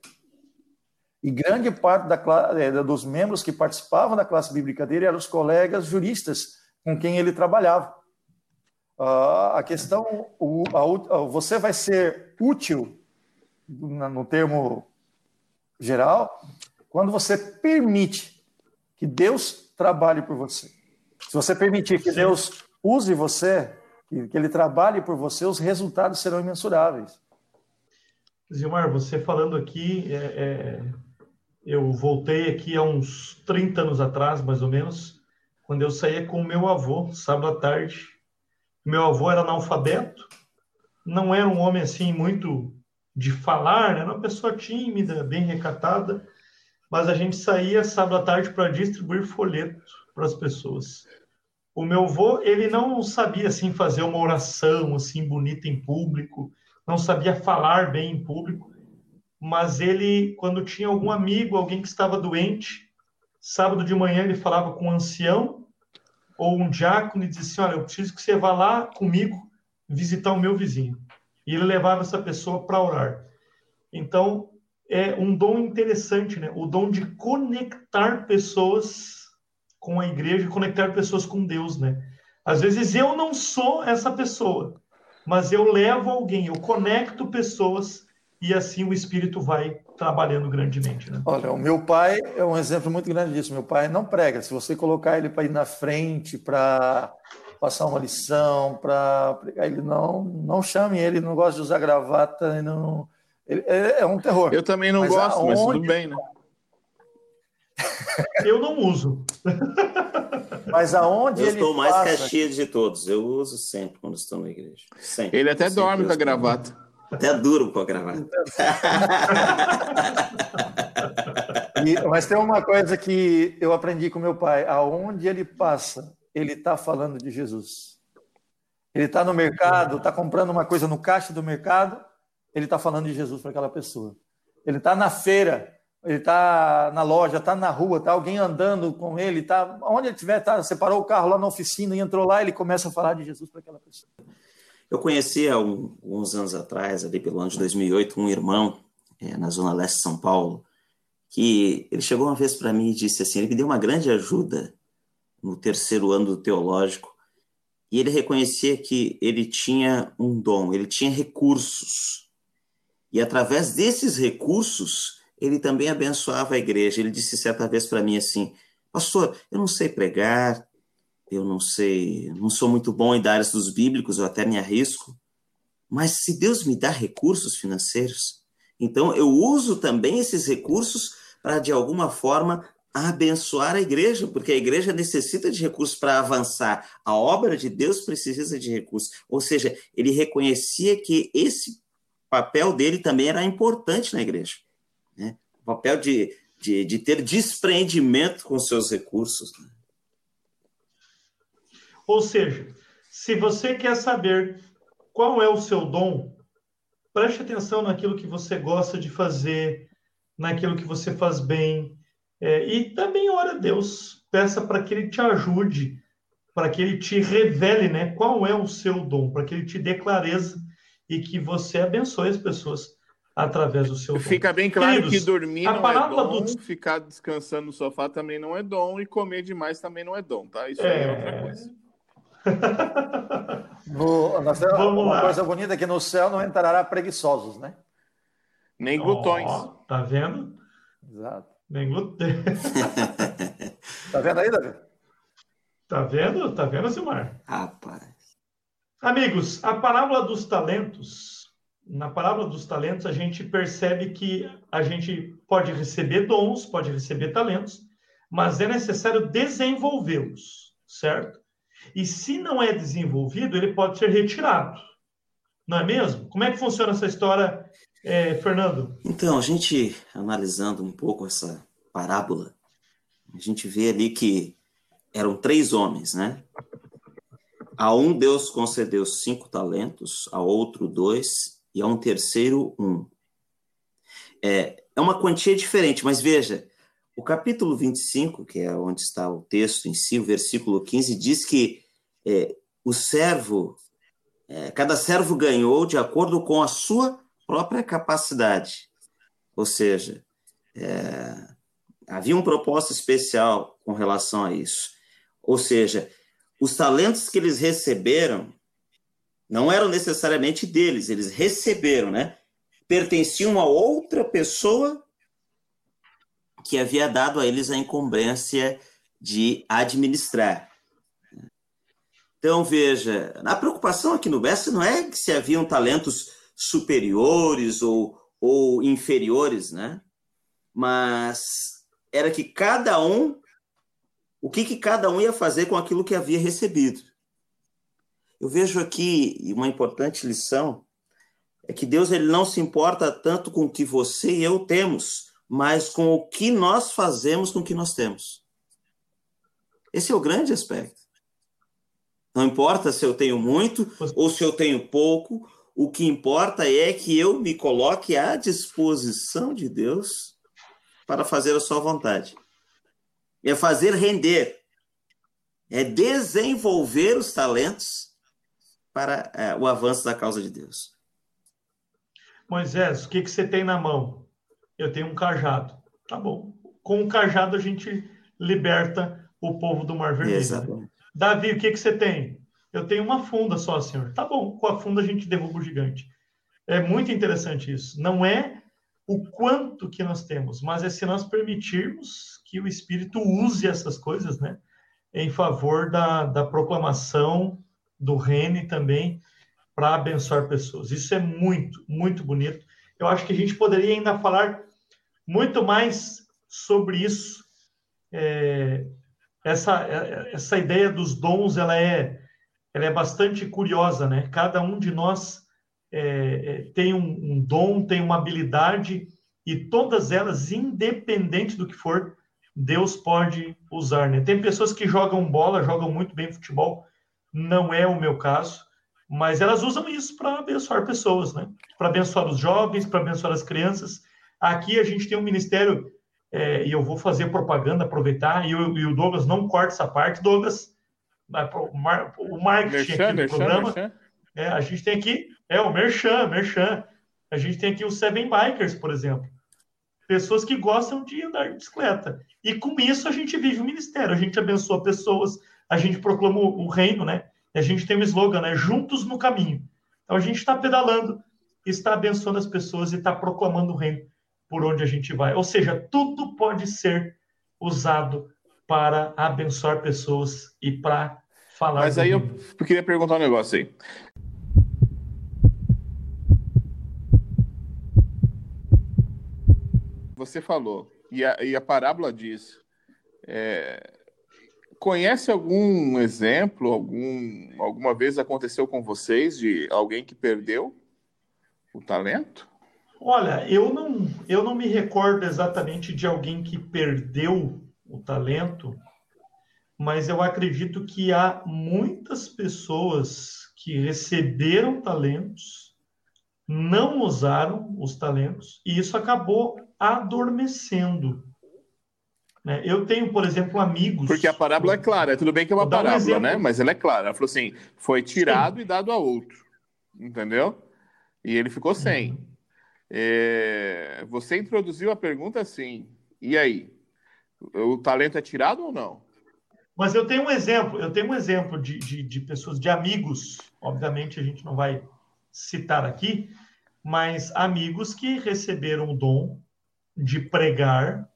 B: E grande parte da, é, dos membros que participavam da classe bíblica dele eram os colegas juristas com quem ele trabalhava. Uh, a questão, o, a, você vai ser útil no termo geral, quando você permite que Deus trabalhe por você. Se você permitir que Deus use você, que, Ele trabalhe por você, os resultados serão imensuráveis.
D: Zilmar, você falando aqui, é, é, eu voltei aqui há uns 30 anos atrás, mais ou menos, quando eu saía com o meu avô, sábado à tarde. Meu avô era analfabeto, não era um homem assim muito de falar, né? Era uma pessoa tímida, bem recatada, mas a gente saía sábado à tarde para distribuir folheto para as pessoas. O meu avô, ele não sabia assim fazer uma oração assim bonita em público, não sabia falar bem em público, mas ele, quando tinha algum amigo, alguém que estava doente, sábado de manhã ele falava com um ancião ou um diácono e dizia assim, olha, eu preciso que você vá lá comigo visitar o meu vizinho. E ele levava essa pessoa para orar. Então, é um dom interessante, né? O dom de conectar pessoas com a igreja, conectar pessoas com Deus, né? Às vezes eu não sou essa pessoa, mas eu levo alguém, eu conecto pessoas e assim o Espírito vai trabalhando grandemente. Né?
B: Olha, o meu pai é um exemplo muito grande disso. Meu pai não prega. Se você colocar ele para ir na frente, para passar uma lição, para pregar, ele não, não chame ele, não gosta de usar gravata, não, ele, é, é um terror.
E: Eu também não mas gosto, aonde... mas tudo bem, né?
D: Eu não uso.
B: Mas aonde
C: eu
B: ele
C: estou mais passa... caxias de todos. Eu uso sempre quando estou na igreja. Sempre.
E: Ele até
C: sempre
E: dorme com a gravata.
C: Até duro com a gravata.
B: e, mas tem uma coisa que eu aprendi com meu pai: aonde ele passa, ele está falando de Jesus. Ele está no mercado, está comprando uma coisa no caixa do mercado, ele está falando de Jesus para aquela pessoa. Ele está na feira, ele está na loja, está na rua, está alguém andando com ele, está onde ele estiver, tá, separou o carro lá na oficina e entrou lá, ele começa a falar de Jesus para aquela pessoa.
C: Eu conheci há um, anos atrás, ali pelo ano de 2008, um irmão é, na zona leste de São Paulo, que ele chegou uma vez para mim e disse assim, ele me deu uma grande ajuda no terceiro ano do teológico, e ele reconhecia que ele tinha um dom, ele tinha recursos. E através desses recursos, ele também abençoava a igreja. Ele disse certa vez para mim assim: Pastor, eu não sei pregar, eu não sei, não sou muito bom em dar estudos bíblicos, eu até me arrisco, mas se Deus me dá recursos financeiros, então eu uso também esses recursos para de alguma forma abençoar a igreja, porque a igreja necessita de recursos para avançar. A obra de Deus precisa de recursos. Ou seja, ele reconhecia que esse papel dele também era importante na igreja. Né? O papel de, de, de ter desprendimento com seus recursos. Né?
D: Ou seja, se você quer saber qual é o seu dom, preste atenção naquilo que você gosta de fazer, naquilo que você faz bem. É, e também ora a Deus, peça para que Ele te ajude, para que Ele te revele né, qual é o seu dom, para que Ele te dê clareza e que você abençoe as pessoas através do seu dom.
E: Fica bem claro Queridos, que dormir não é dom, do... ficar descansando no sofá também não é dom, e comer demais também não é dom, tá? Isso é, é outra coisa.
B: No, nós temos Vamos uma lá. coisa bonita que no céu não entrará preguiçosos, né?
E: Nem glutões. Oh,
D: tá vendo?
B: Exato.
D: Nem glutões.
B: tá vendo aí, Davi?
D: Tá vendo? Tá vendo, Silmar?
C: Rapaz.
D: Amigos, a parábola dos talentos, na parábola dos talentos, a gente percebe que a gente pode receber dons, pode receber talentos, mas é necessário desenvolvê-los, certo? E se não é desenvolvido, ele pode ser retirado. Não é mesmo? Como é que funciona essa história, é, Fernando?
C: Então, a gente analisando um pouco essa parábola, a gente vê ali que eram três homens, né? A um Deus concedeu cinco talentos, a outro dois e a um terceiro um. É, é uma quantia diferente, mas veja, o capítulo 25, que é onde está o texto em si, o versículo 15, diz que é, o servo, é, cada servo ganhou de acordo com a sua própria capacidade. Ou seja, é, havia um propósito especial com relação a isso. Ou seja, os talentos que eles receberam não eram necessariamente deles, eles receberam, né? Pertenciam a outra pessoa que havia dado a eles a incumbência de administrar. Então, veja, a preocupação aqui no Bessa não é que se haviam talentos superiores ou, ou inferiores, né? Mas era que cada um, o que, que cada um ia fazer com aquilo que havia recebido. Eu vejo aqui uma importante lição, é que Deus ele não se importa tanto com o que você e eu temos, mas com o que nós fazemos com o que nós temos. Esse é o grande aspecto. Não importa se eu tenho muito ou se eu tenho pouco, o que importa é que eu me coloque à disposição de Deus para fazer a sua vontade. É fazer render, é desenvolver os talentos para é, o avanço da causa de Deus.
D: Moisés, o que, que você tem na mão? eu tenho um cajado. Tá bom. Com o cajado a gente liberta o povo do Mar Vermelho. Exatamente. Davi, o que, que você tem? Eu tenho uma funda só, senhor. Tá bom, com a funda a gente derruba o gigante. É muito interessante isso. Não é o quanto que nós temos, mas é se nós permitirmos que o Espírito use essas coisas, né? Em favor da, da proclamação do reino e também para abençoar pessoas. Isso é muito, muito bonito. Eu acho que a gente poderia ainda falar muito mais sobre isso. É, essa, essa ideia dos dons, ela é, ela é bastante curiosa, né? Cada um de nós é, é, tem um, um, dom, tem uma habilidade, e todas elas, independente do que for, Deus pode usar. Né? Tem pessoas que jogam bola, jogam muito bem futebol, não é o meu caso, mas elas usam isso para abençoar pessoas, né? para abençoar os jovens, para abençoar as crianças. Aqui a gente tem um ministério, é, e eu vou fazer propaganda, aproveitar, e, o, e o Douglas não corta essa parte. Douglas, o marketing aqui do programa, é, a gente tem aqui é o Merchan, Merchan. A gente tem aqui os Seven Bikers, por exemplo. Pessoas que gostam de andar de bicicleta. E com isso a gente vive o ministério, a gente abençoa pessoas, a gente proclama o reino, né? E a gente tem um slogan, né? Juntos no caminho. Então a gente está pedalando, está abençoando as pessoas e está proclamando o reino por onde a gente vai. Ou seja, tudo pode ser usado para abençoar pessoas e para falar.
E: Mas aí eu queria perguntar um negócio aí. você falou, e a, e a parábola diz, é, conhece algum exemplo, algum, alguma vez aconteceu com vocês de alguém que perdeu o talento?
D: Olha, eu não, eu não me recordo exatamente de alguém que perdeu o talento, mas eu acredito que há muitas pessoas que receberam talentos, não usaram os talentos, e isso acabou adormecendo. Né? Eu tenho, por exemplo, amigos.
E: Porque a parábola é clara, tudo bem que é uma parábola, um né? Mas ela é clara. Ela falou assim: foi tirado Sim. e dado a outro. Entendeu? E ele ficou sem. Uhum. É... Você introduziu a pergunta assim: e aí? O talento é tirado ou não?
D: Mas eu tenho um exemplo, eu tenho um exemplo de, de, de pessoas, de amigos, obviamente a gente não vai citar aqui, mas amigos que receberam o dom de pregar.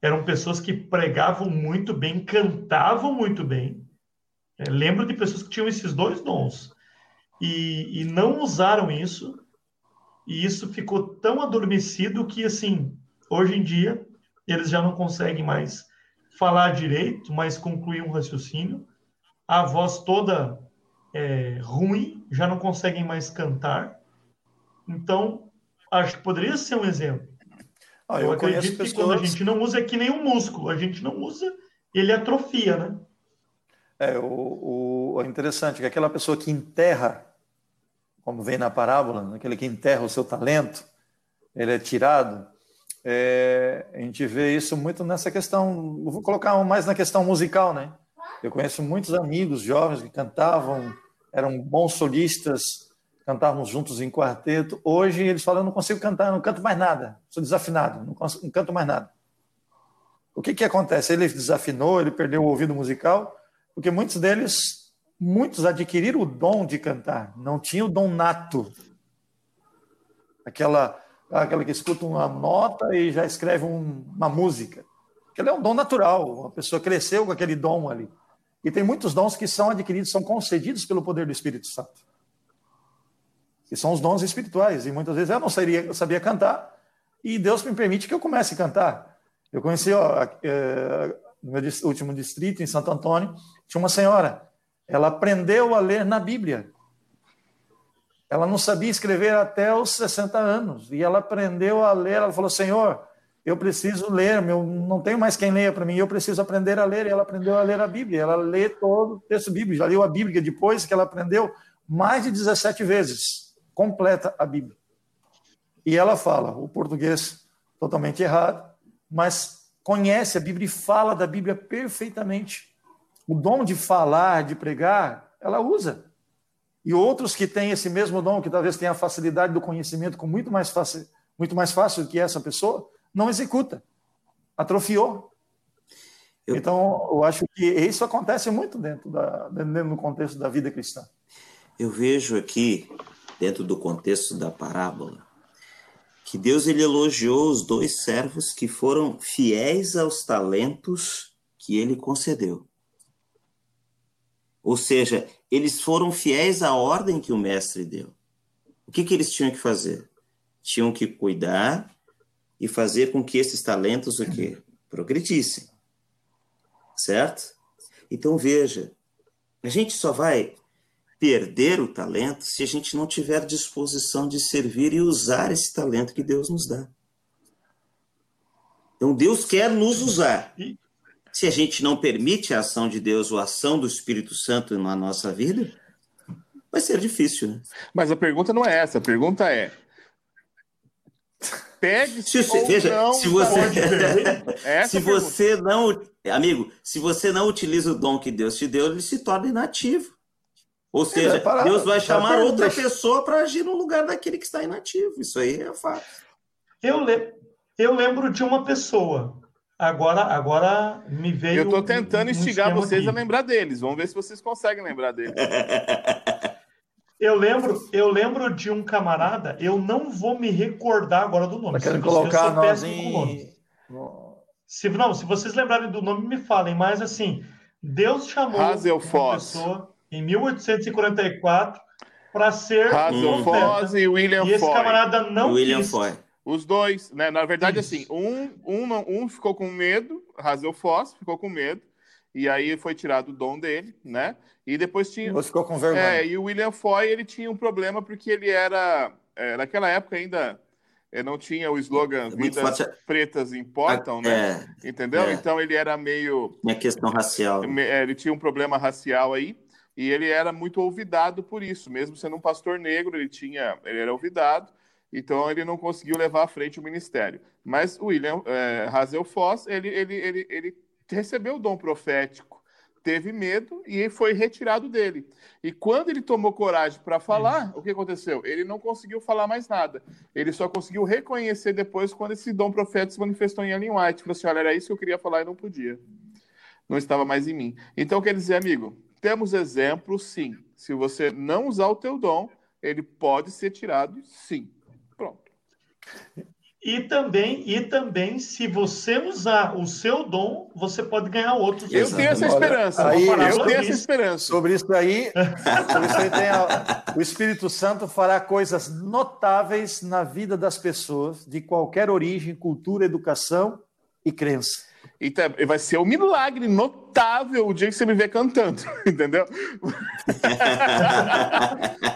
D: Eram pessoas que pregavam muito bem, cantavam muito bem. É, lembro de pessoas que tinham esses dois dons e, e não usaram isso. E isso ficou tão adormecido que, assim, hoje em dia, eles já não conseguem mais falar direito, mas concluir um raciocínio. A voz toda é, ruim, já não conseguem mais cantar. Então, acho que poderia ser um exemplo. Ah, eu, eu acredito pessoas... que quando a gente não usa é que nem um músculo, a gente não usa, ele atrofia, né?
B: É, o, o, é interessante que aquela pessoa que enterra, como vem na parábola, aquele que enterra o seu talento, ele é tirado. É, a gente vê isso muito nessa questão, vou colocar mais na questão musical, né? Eu conheço muitos amigos jovens que cantavam, eram bons solistas, cantávamos juntos em quarteto. Hoje eles falam: não consigo cantar, não canto mais nada, sou desafinado, não, consigo, não canto mais nada. O que, que acontece? Ele desafinou, ele perdeu o ouvido musical, porque muitos deles, muitos adquiriram o dom de cantar, não tinham o dom nato. Aquela, aquela que escuta uma nota e já escreve um, uma música. Aquele é um dom natural, a pessoa cresceu com aquele dom ali. E tem muitos dons que são adquiridos, são concedidos pelo poder do Espírito Santo que são os dons espirituais. E muitas vezes eu não sabia, eu sabia cantar, e Deus me permite que eu comece a cantar. Eu conheci, ó, é, no meu último distrito, em Santo Antônio, tinha uma senhora. Ela aprendeu a ler na Bíblia. Ela não sabia escrever até os 60 anos. E ela aprendeu a ler. Ela falou: Senhor, eu preciso ler, meu, não tenho mais quem leia para mim, eu preciso aprender a ler. E ela aprendeu a ler a Bíblia. Ela lê todo o texto bíblico. Já leu a Bíblia depois que ela aprendeu mais de 17 vezes completa a Bíblia. E ela fala o português totalmente errado, mas conhece a Bíblia e fala da Bíblia perfeitamente. O dom de falar, de pregar, ela usa. E outros que têm esse mesmo dom, que talvez tenham a facilidade do conhecimento com muito mais fácil, muito mais fácil do que essa pessoa, não executa. Atrofiou. Eu... Então, eu acho que isso acontece muito dentro, da, dentro do contexto da vida cristã.
C: Eu vejo aqui, dentro do contexto da parábola, que Deus ele elogiou os dois servos que foram fiéis aos talentos que ele concedeu. Ou seja, eles foram fiéis à ordem que o mestre deu. O que, que eles tinham que fazer? Tinham que cuidar e fazer com que esses talentos o quê? progredissem. Certo? Então veja, a gente só vai perder o talento se a gente não tiver disposição de servir e usar esse talento que Deus nos dá. Então Deus quer nos usar. Se a gente não permite a ação de Deus ou a ação do Espírito Santo na nossa vida, vai ser difícil, né?
E: Mas a pergunta não é essa, a pergunta é pede se você, veja, não,
C: se você se você não, amigo, se você não utiliza o dom que Deus te deu, ele se torna inativo. Ou é, seja, é, Deus vai chamar outra pessoa para agir no lugar daquele que está inativo. Isso aí é fato.
D: Eu, le... eu lembro de uma pessoa. Agora, agora me veio.
E: Eu estou tentando um, instigar vocês aqui. a lembrar deles. Vamos ver se vocês conseguem lembrar deles.
D: Eu lembro, eu lembro de um camarada, eu não vou me recordar agora do nome.
B: Querem colocar nós em...
D: Se, não, se vocês lembrarem do nome, me falem. Mas assim, Deus chamou
E: Hazel uma pessoa
D: em 1844 para ser
E: Hazel Foz e William
D: E esse
E: Foy.
D: camarada não
C: William
D: quis.
C: Foy.
E: Os dois, né? Na verdade, assim, um, um, não, um ficou com medo, Hazel Foz ficou com medo, e aí foi tirado o dom dele, né? E depois tinha.
B: Você ficou com vergonha.
E: É, e o William Foy, ele tinha um problema porque ele era. É, naquela época ainda é, não tinha o slogan é Vidas pretas importam, né? É, Entendeu? É. Então ele era meio.
C: Tinha questão racial.
E: Ele tinha um problema racial aí. E ele era muito olvidado por isso, mesmo sendo um pastor negro, ele tinha, ele era olvidado, então ele não conseguiu levar à frente o ministério. Mas o William é, Hazel Foss, ele, ele, ele, ele recebeu o dom profético, teve medo e foi retirado dele. E quando ele tomou coragem para falar, o que aconteceu? Ele não conseguiu falar mais nada. Ele só conseguiu reconhecer depois quando esse dom profético se manifestou em Ellen White. Falou assim: olha, era isso que eu queria falar e não podia. Não estava mais em mim. Então, quer dizer, amigo, temos exemplos, sim. Se você não usar o teu dom, ele pode ser tirado, sim.
D: E também, e também, se você usar o seu dom, você pode ganhar outros.
E: Eu tenho essa esperança. Aí, eu tenho essa esperança.
B: Sobre isso aí, sobre isso aí a, o Espírito Santo fará coisas notáveis na vida das pessoas, de qualquer origem, cultura, educação e crença.
E: Então, vai ser um milagre notável o dia que você me ver cantando, entendeu?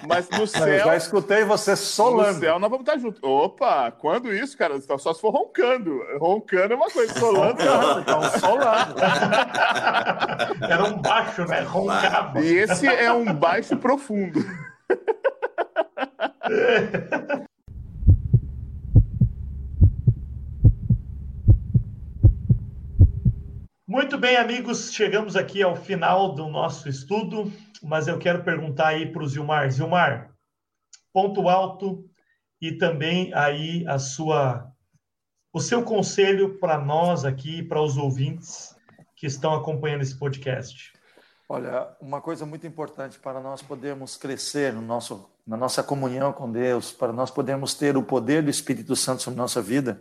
E: Mas no céu. Eu
B: já escutei você solando.
E: No céu nós vamos estar juntos. Opa, quando isso, cara? Só se for roncando. Roncando é uma coisa, solando.
D: então, solando. Era um baixo, né? Roncava.
E: E esse é um baixo profundo.
D: Muito bem, amigos, chegamos aqui ao final do nosso estudo, mas eu quero perguntar aí para o Zilmar. Zilmar, ponto alto e também aí a sua, o seu conselho para nós aqui, para os ouvintes que estão acompanhando esse podcast.
B: Olha, uma coisa muito importante para nós podermos crescer no nosso, na nossa comunhão com Deus, para nós podermos ter o poder do Espírito Santo sobre nossa vida,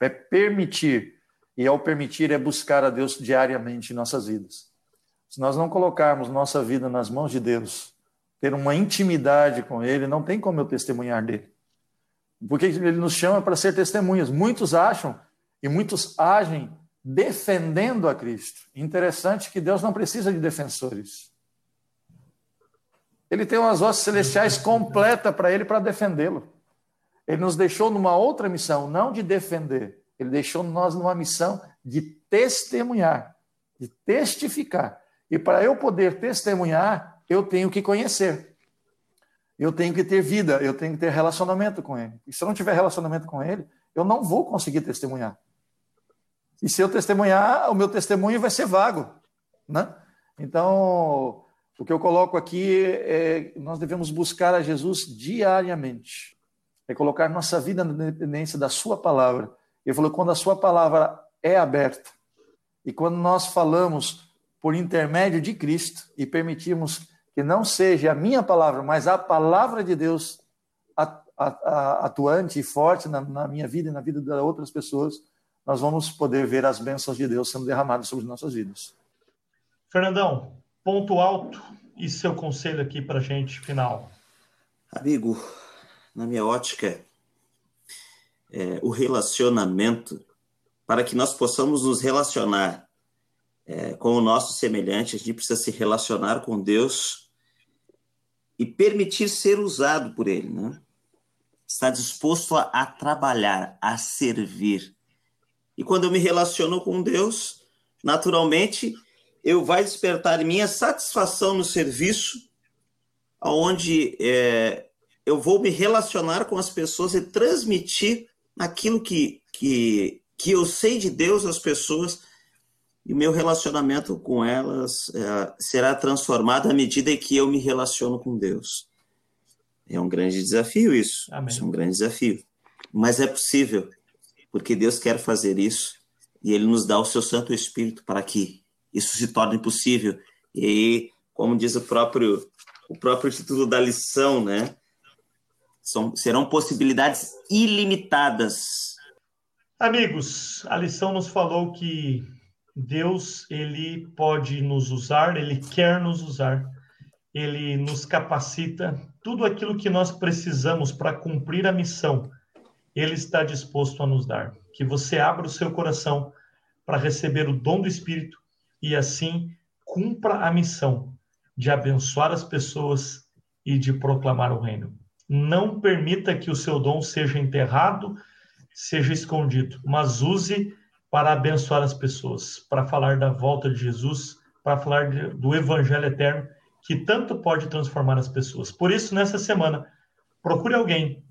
B: é permitir e ao permitir é buscar a Deus diariamente em nossas vidas. Se nós não colocarmos nossa vida nas mãos de Deus, ter uma intimidade com Ele, não tem como eu testemunhar dele. Porque Ele nos chama para ser testemunhas. Muitos acham e muitos agem defendendo a Cristo. Interessante que Deus não precisa de defensores. Ele tem umas vozes celestiais completas para Ele para defendê-lo. Ele nos deixou numa outra missão, não de defender, ele deixou nós numa missão de testemunhar, de testificar. E para eu poder testemunhar, eu tenho que conhecer. Eu tenho que ter vida, eu tenho que ter relacionamento com ele. E se eu não tiver relacionamento com ele, eu não vou conseguir testemunhar. E se eu testemunhar, o meu testemunho vai ser vago, né? Então, o que eu coloco aqui é nós devemos buscar a Jesus diariamente. É colocar nossa vida na dependência da sua palavra ele falou: quando a sua palavra é aberta E quando nós falamos por intermédio de Cristo e permitimos que não seja a minha palavra, mas a palavra de Deus atuante e forte na, na minha vida e na vida de outras pessoas, nós vamos poder ver as bênçãos de Deus sendo derramadas sobre nossas vidas.
D: Fernandão, ponto alto e seu conselho aqui para gente final.
C: Amigo, na minha ótica, é, o relacionamento, para que nós possamos nos relacionar é, com o nosso semelhante, a gente precisa se relacionar com Deus e permitir ser usado por Ele, né? Estar disposto a, a trabalhar, a servir. E quando eu me relaciono com Deus, naturalmente, eu vai despertar em mim a satisfação no serviço, onde é, eu vou me relacionar com as pessoas e transmitir aquilo que, que, que eu sei de Deus às pessoas e o meu relacionamento com elas é, será transformado à medida que eu me relaciono com Deus. É um grande desafio isso. Amém. Isso é um grande desafio. Mas é possível, porque Deus quer fazer isso e Ele nos dá o seu Santo Espírito para que isso se torne possível. E aí, como diz o próprio o próprio título da lição, né? São, serão possibilidades ilimitadas.
D: Amigos, a lição nos falou que Deus ele pode nos usar, ele quer nos usar, ele nos capacita, tudo aquilo que nós precisamos para cumprir a missão, ele está disposto a nos dar. Que você abra o seu coração para receber o dom do Espírito e assim cumpra a missão de abençoar as pessoas e de proclamar o reino. Não permita que o seu dom seja enterrado, seja escondido, mas use para abençoar as pessoas, para falar da volta de Jesus, para falar de, do evangelho eterno que tanto pode transformar as pessoas. Por isso, nessa semana, procure alguém,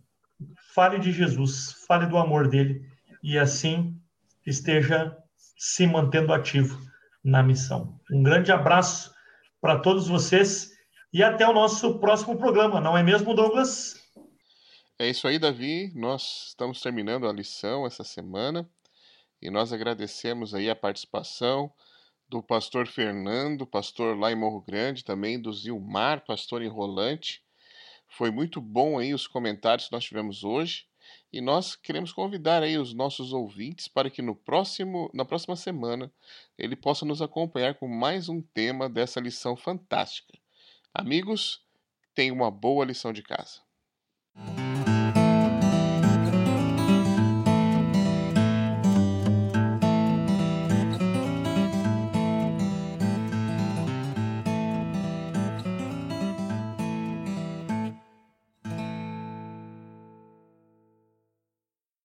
D: fale de Jesus, fale do amor dele e assim esteja se mantendo ativo na missão. Um grande abraço para todos vocês e até o nosso próximo programa, não é mesmo, Douglas?
A: É isso aí, Davi. Nós estamos terminando a lição essa semana. E nós agradecemos aí a participação do pastor Fernando, pastor lá em Morro Grande, também do Zilmar, pastor em Rolante. Foi muito bom aí os comentários que nós tivemos hoje. E nós queremos convidar aí os nossos ouvintes para que no próximo, na próxima semana ele possa nos acompanhar com mais um tema dessa lição fantástica. Amigos, tenham uma boa lição de casa.